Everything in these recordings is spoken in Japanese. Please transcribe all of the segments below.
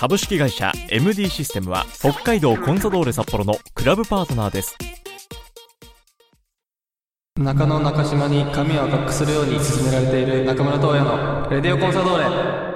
株式会社 MD システムは北海道コンサドーレ札幌のクラブパートナーです。中野中島に髪を赤くするように勧められている中村東也のレディオコンサドーレ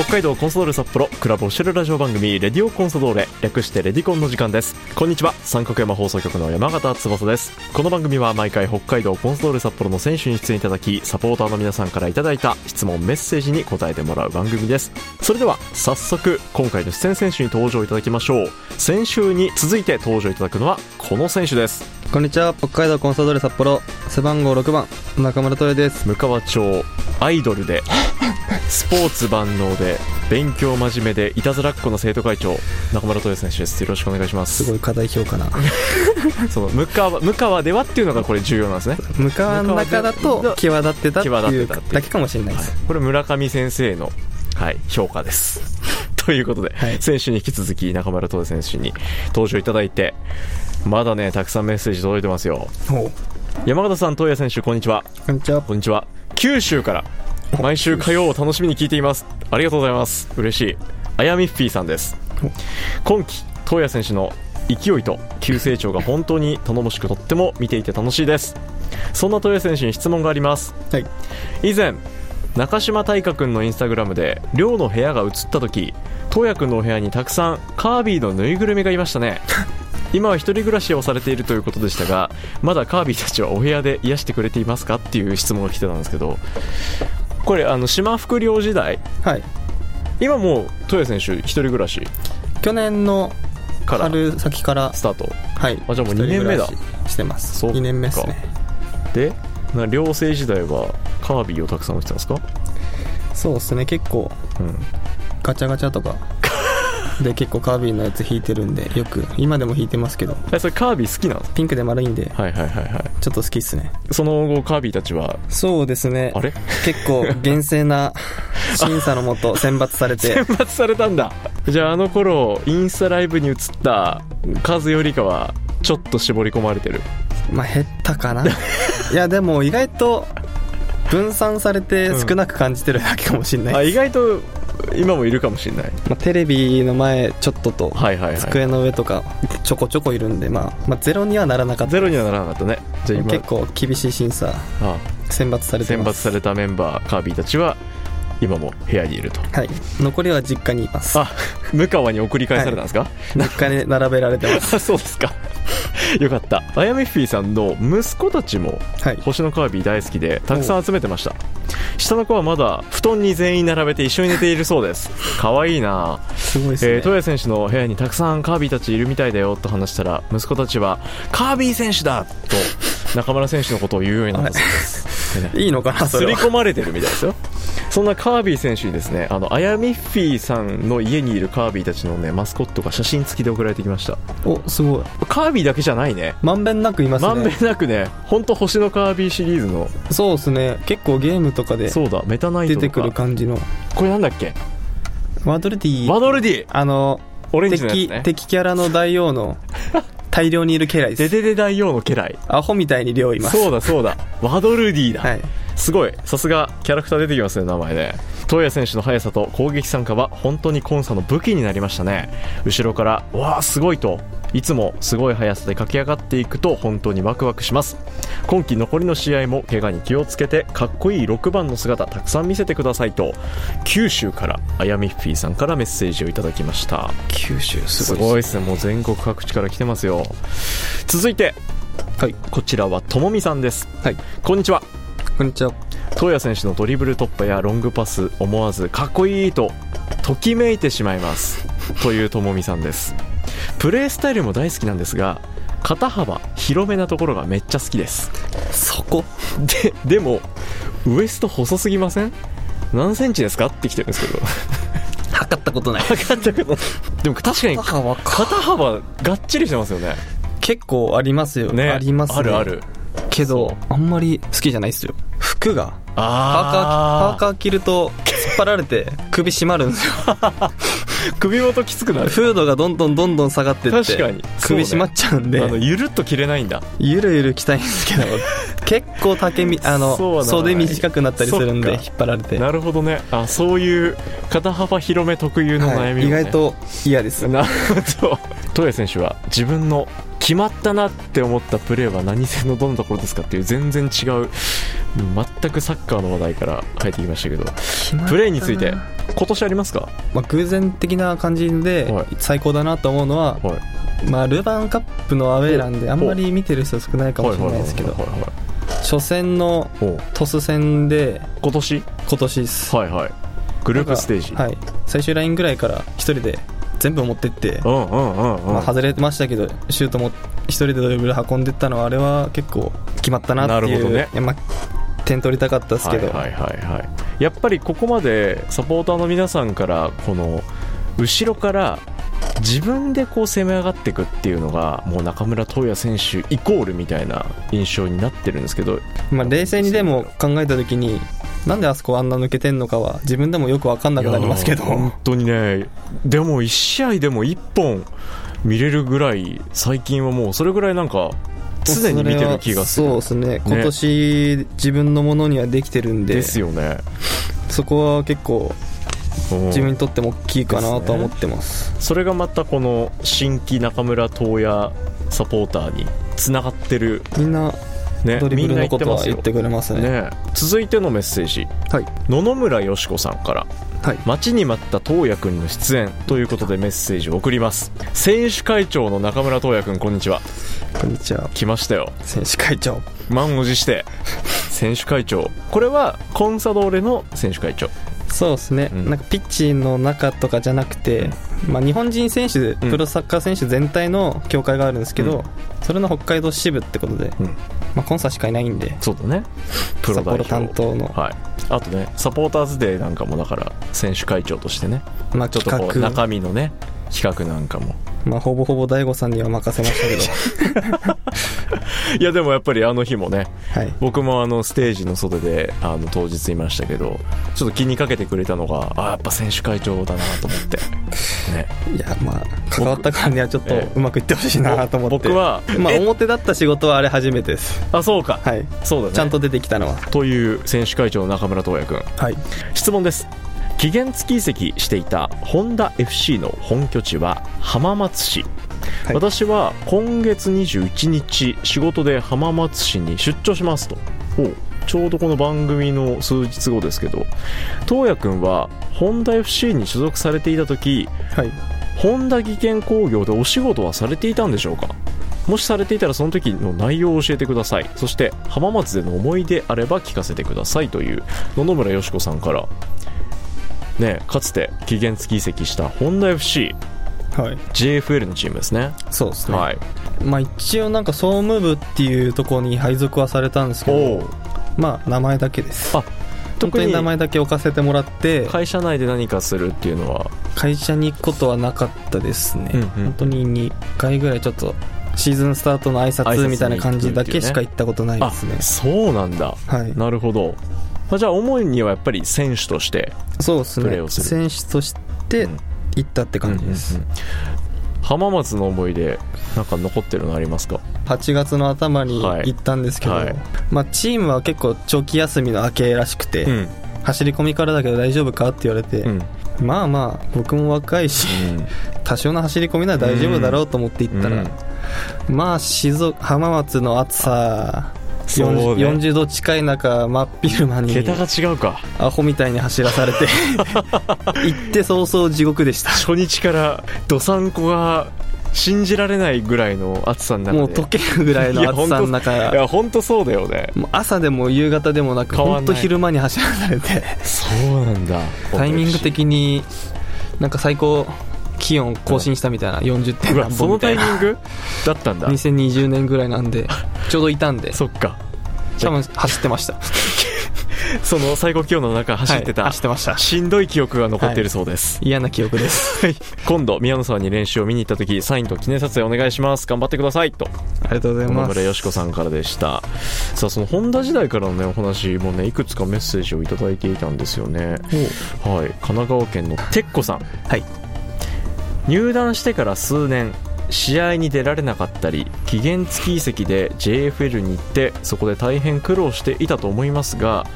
北海道コンソドーレ札幌クラブオシャルラジオ番組レディオコンソドーレ略してレディコンの時間です。こんにちは。三角山放送局の山形翼です。この番組は毎回北海道コンソドーレ札幌の選手に出演いただきサポーターの皆さんからいただいた質問メッセージに答えてもらう番組です。それでは早速今回の出演選手に登場いただきましょう。先週に続いて登場いただくのはこの選手です。こんにちは。北海道コンサドーレ札幌背番号6番中村東也です。向川町アイドルで スポーツ万能で勉強真面目でいたずらっ子の生徒会長中村豊選手です。よろしくお願いします。すごい過大評価な。その向川向川ではっていうのがこれ重要なんですね、向川の中だと際立ってたって際いう。だけかもしれないです、これ村上先生の、はい、評価です。ということで、はい。選手に引き続き中村豊選手に登場いただいてまだねたくさんメッセージ届いてますよ。ほ山形さん、東谷選手、こんにちは。うこんにちは。こんにちは。九州から、毎週火曜を楽しみに聞いています。ありがとうございます。嬉しい。あやみっフィーさんです。今季、東谷選手の勢いと急成長が本当に頼もしくとっても見ていて楽しいです。そんな東谷選手に質問があります。はい以前、中島大花君のインスタグラムで寮の部屋が映った時東也君のお部屋にたくさんカービィのぬいぐるみがいましたね 今は一人暮らしをされているということでしたがまだカービィたちはお部屋で癒してくれていますか？っていう質問が来てたんですけどこれあの島福寮時代。はい。今もう東也選手一人暮らし。去年のから。春先から。スタート。はい。あじゃあもう二年目だ。ししてます。そっか。2年目ですね。でな寮生時代はカービィをたくさん置いてたんですか？そうですね。結構うん。ガチャガチャとか で結構カービィのやつ引いてるんでよく今でも引いてますけど。えそれカービィ好きなんですピンクで丸いんではいはいはいはい。ちょっと好きっすね。その後カービィたちは？そうですね。あれ？結構厳正な 審査のもと選抜されて。選抜されたんだ。じゃああの頃インスタライブに映った数よりかはちょっと絞り込まれてる。まあ減ったかな。いやでも意外と分散されて少なく感じてるだけかもしれない、あ意外と今もいるかもしれない。まあ、テレビの前ちょっととはいはいはい。机の上とかちょこちょこいるんで、まあ、まあゼロにはならなかった。ゼロにはならなかったね。じゃあ今結構厳しい審査あ選抜されて選抜されたメンバーカービィたちは今も部屋にいると。はい。残りは実家にいます。あ向川に送り返されたんですか、実家に並べられてます。あ そうですか。よかった。あやめフィーさんの息子たちもはい。星のカービィ大好きでたくさん集めてました。下の子はまだ布団に全員並べて一緒に寝ているそうです。可愛いな。すごいですね、えー、東谷選手の部屋にたくさんカービィたちいるみたいだよと話したら息子たちはカービィ選手だと中村選手のことを言うようになったそうです、ね。いいのかなそ刷りれは込まれてるみたいですよそんなカービィ選手にですねあのアヤミッフィーさんの家にいるカービィたちのねマスコットが写真付きで送られてきました。おすごい。カービィだけじゃないね。まんべんなくいますまんべねんなくね本当星のカービィシリーズの。そうですね。結構ゲームとかでそうだメタナイト出てくる感じの。これなんだっけ？ワドルディワドルディあのオレンジのね。敵キャラの大王の 大量にいる家来です。デデデ大王の家来。アホみたいに量います。そうだそうだ。ワドルディだ、はいすごい。さすがキャラクター出てきますね名前で東谷選手の速さと攻撃参加は本当にコンサの武器になりましたね。後ろから「わあすごい」と。いつもすごい速さで駆け上がっていくと本当にワクワクします。今季残りの試合も怪我に気をつけてかっこいい6番の姿たくさん見せてくださいと九州からあやみっフィーさんからメッセージをいただきました。九州すすごいごいですね。もう全国各地から来てますよ。続いてはい。こちらはともみさんです。はい。こんにちはこんにちは東谷選手のドリブル突破やロングパス思わずかっこいいとときめいてしまいます。というともみさんです。プレースタイルも大好きなんですが肩幅広めなところがめっちゃ好きです。そこ？ででもウエスト細すぎません？何センチですか？って来てるんですけど。測ったことない。測ったことでも確かに肩幅か。肩幅がっちりしてますよね。結構ありますよ。ね。ありますね。あるある。けどあんまり好きじゃないですよ服がパーカーあパーカー着ると突っ張られて 首締まるんですよ。首元きつくなる。フードがどんどんどんどん下がってって確かに。首締まっちゃうんで、あのゆるっと着れないんだ。ゆるゆる着たいんですけど 結構丈みあの袖短くなったりするんで引っ張られて、なるほどね。あそういう肩幅広め特有の悩みも、ね。はい、意外と嫌です。なるほど。東谷選手は自分の決まったなって思ったプレーは何戦のどのところですかっていう全然違う。全くサッカーの話題から入ってきましたけど。プレーについて今年ありますか？まあ、偶然的な感じではい。最高だなと思うのは、はい。まあ、ルヴァンカップのアウェーなんであんまり見てる人少ないかもしれないですけど。初戦のトス戦で今年？今年です。はいはい。グループステージ、はい。最終ラインぐらいから一人で全部持ってって、まあ、外れましたけどシュートも一人でドリブル運んでったのはあれは結構決まったなっていうなるほどねまあ、点取りたかったですけど、はいはいはいはいやっぱりここまでサポーターの皆さんからこの後ろから自分でこう攻め上がっていくっていうのがもう中村斗也選手イコールみたいな印象になってるんですけどまあ、冷静にでも考えた時になんであそこあんな抜けてんのかは自分でもよく分かんなくなりますけど。本当にねでも1試合でも1本見れるぐらい最近はもうそれぐらいなんか常に見てる気がする。そうですね。今年自分のものにはできてるんで。ですよね。そこは結構うん。自分にとっても大きいかなとは思ってます。それがまたこの新規中村斗也サポーターにつながってる。みんなね。ドリブルのみんな言ってますよ。ことは言ってくれますね。ね。続いてのメッセージ。はい。野々村よし子さんから。はい。待ちに待った東也くんの出演ということでメッセージを送ります。選手会長の中村東也くんこんにちは。こんにちは。来ましたよ。選手会長。満を持して。選手会長。これはコンサドーレの選手会長。そうですね、うん。なんかピッチの中とかじゃなくて、まあ、日本人選手、プロサッカー選手全体の協会があるんですけど、うん。それの北海道支部ってことで、うん。まあ、コンサしかいないんでそうだね。プロ代表。担当の、はい。あとねサポーターズデーなんかもだから選手会長としてね。まあ、ちょっとこう中身のね企画なんかも。まあ、ほぼほぼ大悟さんには任せましたけど。いやでもやっぱりあの日もねはい。僕もあのステージの袖であの当日いましたけどちょっと気にかけてくれたのがあやっぱ選手会長だなと思って ね。いやまあ関わったからにはちょっとええうまくいってほしいなと思って。僕はまあえ表だった仕事はあれ初めてです。あそうか。はい。そうだね。ちゃんと出てきたのは。という選手会長の中村斗也君はい。質問です。期限付き移籍していたホンダ FC の本拠地は浜松市、はい。私は今月21日仕事で浜松市に出張しますとちょうどこの番組の数日後ですけど東也君はホンダ FC に所属されていた時はい。ホンダ技研工業でお仕事はされていたんでしょうか？もしされていたらその時の内容を教えてください。そして浜松での思い出あれば聞かせてくださいという野々村よし子さんから。ねかつて期限付き移籍したホンダ FC はい。JFL のチームですね。そうですね、はい。まあ一応なんか総務部っていうところに配属はされたんですけおどまあ名前だけです。あ本特に当に名前だけ置かせてもらって会社内で何かするっていうのは？会社に行くことはなかったですね、うんうん本当に2回ぐらいちょっとシーズンスタートの挨挨拶みたいな感じだけしか行ったことないですね。あそうなんだ。はい。なるほど。まあじゃあ主にはやっぱり選手としてそうですね。プレーをする。選手としてうん。行ったって感じです、うんうんうん。浜松の思い出なんか残ってるのありますか？8月の頭にはい。行ったんですけど、はい。まあ、チームは結構長期休みの明けらしくて、うん。走り込みからだけど大丈夫かって言われて、うん。まあまあ僕も若いし多少の走り込みなら大丈夫だろうと思って行ったら、まあ静岡浜松の暑さそうね。40, 40度近い中真っ昼間に桁が違うか。アホみたいに走らされて 行って早々地獄でした。初日からどさんこが信じられないぐらいの暑さの中で。もう溶けるぐらいの暑さの中。いや本当そうだよね。朝でも夕方でもなく変わんない。本当昼間に走らされて。そうなんだ。タイミング的になんか最高気温更新したみたいな40点何そのタイミングだったんだ。2020年ぐらいなんでちょうどいたんで。そっか。多分走ってました その最高気温の中走ってた、はい走ってました。しんどい記憶が残っているそうです、嫌な記憶です。はい、今度宮野さんに練習を見に行った時サインと記念撮影お願いします。頑張ってください。と。ありがとうござい野ます。村よしこさんからでした。さあその本田時代からのねお話もねいくつかメッセージをいただいていたんですよね。はい。神奈川県のてっこさん。はい。入団してから数年試合に出られなかったり期限付き移籍で JFL に行ってそこで大変苦労していたと思いますが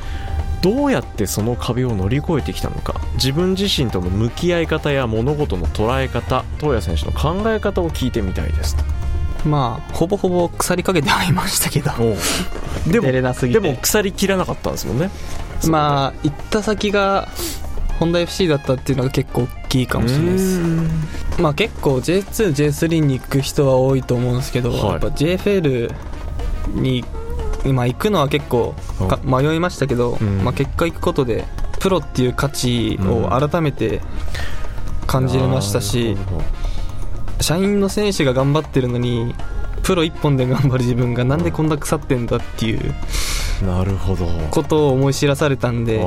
どうやってその壁を乗り越えてきたのか自分自身との向き合い方や物事の捉え方東谷選手の考え方を聞いてみたいです。まあほぼほぼ腐りかけてはいましたけど。でもも腐りきらなかったんですもんね。まあ行った先がホンダ FC だったっていうのが結構大きいかもしれないです。まあ結構 J2J3 に行く人は多いと思うんですけど、はい。やっぱ JFL に、まあ、行くのは結構か迷いましたけど、うん。まあ、結果行くことでプロっていう価値を改めて感じれましたし、社員の選手が頑張ってるのにプロ一本で頑張る自分がなんでこんな腐ってんだっていうなるほど。ことを思い知らされたんで、あ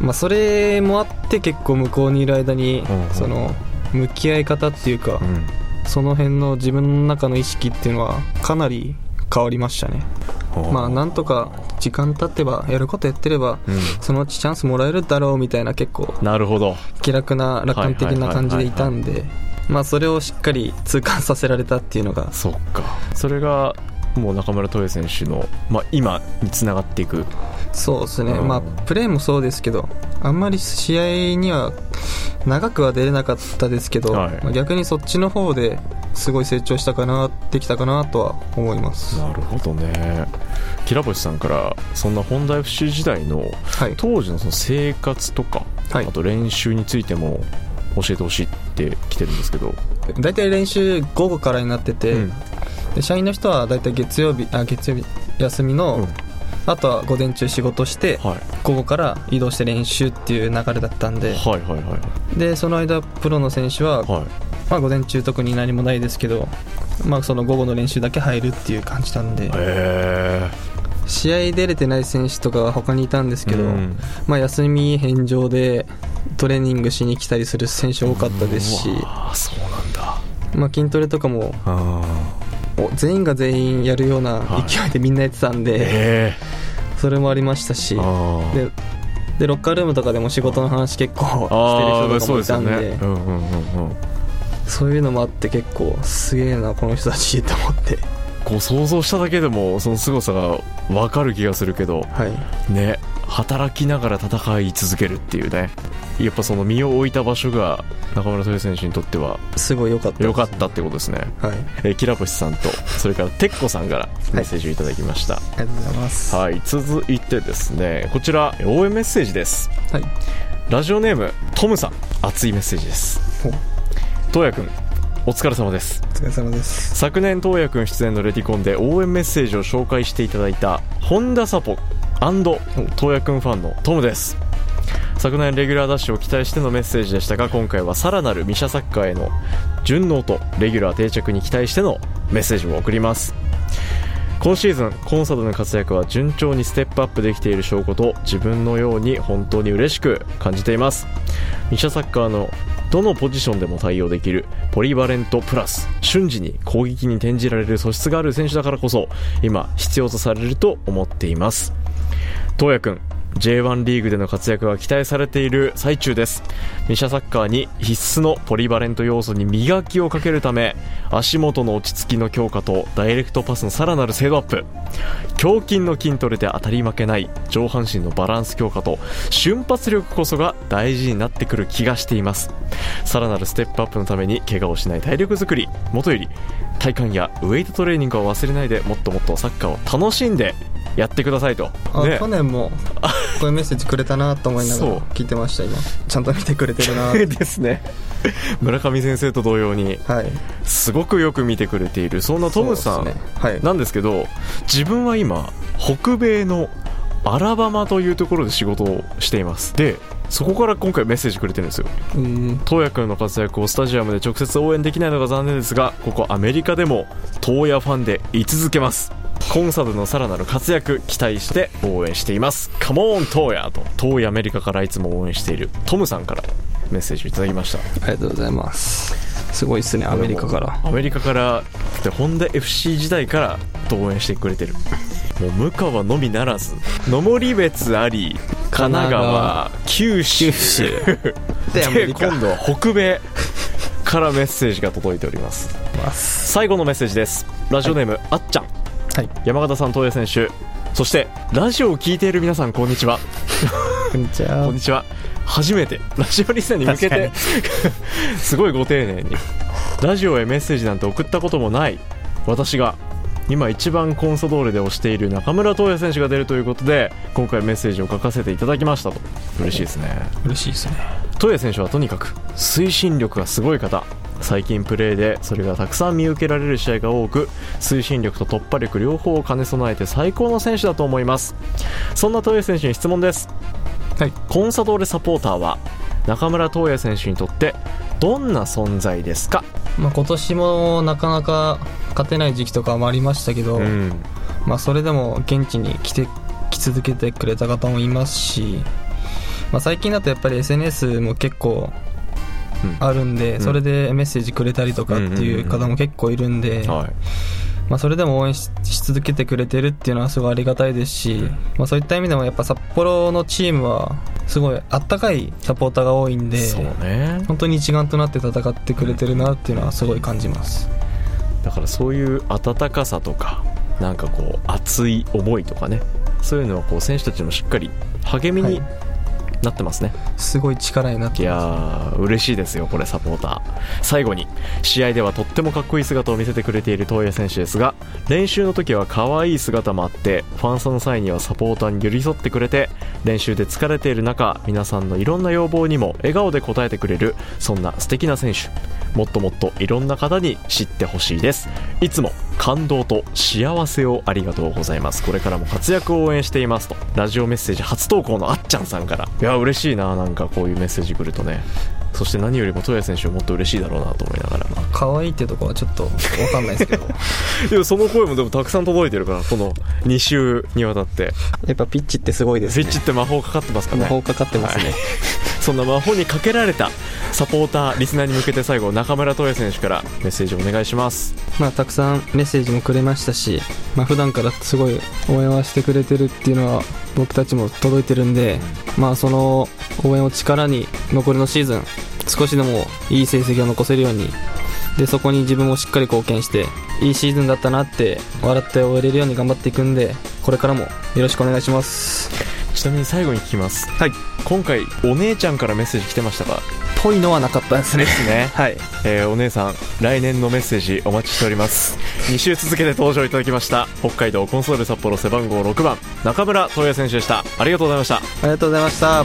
まあ、それもあって結構向こうにいる間にその向き合い方っていうか、ーうん。その辺の自分の中の意識っていうのはかなり変わりましたね。まあなんとか時間経ってばやることやってればうん。そのうちチャンスもらえるだろうみたいな結構なるほど。気楽な楽観的な感じでいたんでまあそれをしっかり痛感させられたっていうのが。そっか。それがもう中村斗也選手の、まあ、今につながっていくそうですね、うん。まあプレーもそうですけどあんまり試合には長くは出れなかったですけど、はい。まあ逆にそっちの方ですごい成長したかなできたかなとは思います。なるほどね。きらぼしさんからそんな本田 FC 時代のはい。当時のその生活とか、はい。あと練習についても教えてほしいって来てるんですけど、大体練習午後からになってて、うん。で社員の人は大体月曜日あ月曜日休みの、うんあとは午前中仕事してはい、午後から移動して練習っていう流れだったんではいはいはいでその間プロの選手は、はい。まあ、午前中特に何もないですけど、まあ、その午後の練習だけ入るっていう感じなんで試合出れてない選手とかは他にいたんですけど、うん。まあ、休み返上でトレーニングしに来たりする選手多かったですし、そうなんだ。まあ、筋トレとかも全員が全員やるようなはい。勢いでみんなやってたんーで、えそれもありましたしででロッカールームとかでも仕事の話結構してる人とかもいたんでそういうのもあって結構すげえなこの人たちと思って。こう想像しただけでもその凄さが分かる気がするけど。はい。ね働きながら戦い続けるっていうね。やっぱその身を置いた場所が中村豊選手にとってはすごい良かったです良かったってことですね、はい。えー、キラボシさんとそれからてっこさんからメッセージをいただきました。ありがとうございます。はい、続いてですねこちら応援メッセージです。はい。ラジオネームトムさん。熱いメッセージです。東也くんお疲れ様です。お疲れ様です。昨年東也くん出演のレディコンで応援メッセージを紹介していただいた本田サポ東也くんファンのトムです。昨年レギュラーダッシュを期待してのメッセージでしたが今回はさらなるミシャサッカーへの順応とレギュラー定着に期待してのメッセージを送ります。今シーズンコンサドの活躍は順調にステップアップできている証拠と自分のように本当に嬉しく感じています。ミシャサッカーのどのポジションでも対応できるポリバレントプラス瞬時に攻撃に転じられる素質がある選手だからこそ今必要とされると思っています。東也くん J1 リーグでの活躍が期待されている最中です。ミシャサッカーに必須のポリバレント要素に磨きをかけるため足元の落ち着きの強化とダイレクトパスのさらなる精度アップ。胸筋の筋トレで当たり負けない上半身のバランス強化と瞬発力こそが大事になってくる気がしています。さらなるステップアップのために怪我をしない体力作り。もとより体幹やウェイトトレーニングを忘れないでもっともっとサッカーを楽しんでやってくださいと、あ、ね。去年も こういうメッセージくれたなと思いながら聞いてました今。ちゃんと見てくれてるな。ですね。村上先生と同様にはい。すごくよく見てくれているそんなトムさんなんですけど自分は今北米のアラバマというところで仕事をしています。でそこから今回メッセージくれてるんですよ。うん。東也君の活躍をスタジアムで直接応援できないのが残念ですがここアメリカでも東也ファンで居続けますコンサドのさらなる活躍期待して応援しています。カモントーヤと遠いアメリカからいつも応援しているトムさんからメッセージをいただきました。ありがとうございます。すごいっすねアメリカから。アメリカからでホンダ FC 時代から応援してくれてる。もう向川のみならず野森別あり神奈川九州。で今度は北米からメッセージが届いております。ます。最後のメッセージです。ラジオネーム、あっちゃんはい。山形さん東野選手。そしてラジオを聞いている皆さんこんにちは。こんにちは。こんにちは。初めてラジオリスナーに向けて すごいご丁寧にラジオへメッセージなんて送ったこともない私が今一番コンソドーレで推している中村斗也選手が出るということで今回メッセージを書かせていただきましたと。嬉しいですね。嬉しいですね。斗也選手はとにかく推進力がすごい方最近プレーでそれがたくさん見受けられる試合が多く推進力と突破力両方を兼ね備えて最高の選手だと思います。そんな斗也選手に質問です。はい。コンサドーレサポーターは中村斗也選手にとってどんな存在ですか、まあ、今年もなかなか勝てない時期とかもありましたけど、うん。まあ、それでも現地に来て来続けてくれた方もいますし、まあ、最近だとやっぱり SNS も結構うんあるんで、ん。それでメッセージくれたりとかっていう方も結構いるんで、はい。まあ、それでも応援しし続けてくれてるっていうのはすごいありがたいですし、うん。まあ、そういった意味でもやっぱ札幌のチームはすごいあったかいサポーターが多いんでね。本当に一丸となって戦ってくれてるなっていうのはすごい感じます。だからそういう温かさとかなんかこう熱い思いとかねそういうのはこう選手たちもしっかり励みにはなってますね、すごい力になっていやまー嬉しいですよこれサポーター。最後に試合ではとってもかっこいい姿を見せてくれている東野選手ですが練習の時は可愛い姿もあってファンサの際にはサポーターに寄り添ってくれて練習で疲れている中皆さんのいろんな要望にも笑顔で応えてくれるそんな素敵な選手。もっともっといろんな方に知ってほしいです。いつも感動と幸せをありがとうございます。これからも活躍を応援していますと。ラジオメッセージ初投稿のあっちゃんさんから。いや嬉しいな。なんかこういうメッセージ来るとね。そして何よりも戸谷選手はもっと嬉しいだろうなと思いながら。す可愛いってとこはちょっと分かんないですけど。でもその声もでもたくさん届いてるからこの2週にわたって。やっぱピッチってすごいですね。スイッチって魔法かかってますかね。魔法かかってますね、はいそんな魔法にかけられたサポーターリスナーに向けて最後中村斗也選手からメッセージをお願いします。まあ、たくさんメッセージもくれましたし、まあ普段からすごい応援はしてくれてるっていうのは僕たちも届いてるんで、まあその応援を力に残りのシーズン少しでもいい成績を残せるようにでそこに自分もしっかり貢献していいシーズンだったなって笑って終えれるように頑張っていくんでこれからもよろしくお願いします。ちなみに最後に聞きます。はい。今回お姉ちゃんからメッセージ来てましたかぽいのはなかったですね。ですね。はい。えーお姉さん来年のメッセージお待ちしております。2週続けて登場いただきました。北海道コンソール札幌背番号6番中村斗也選手でした。ありがとうございました。ありがとうございました。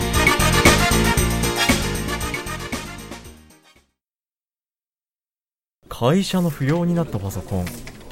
会社の不要になったパソコン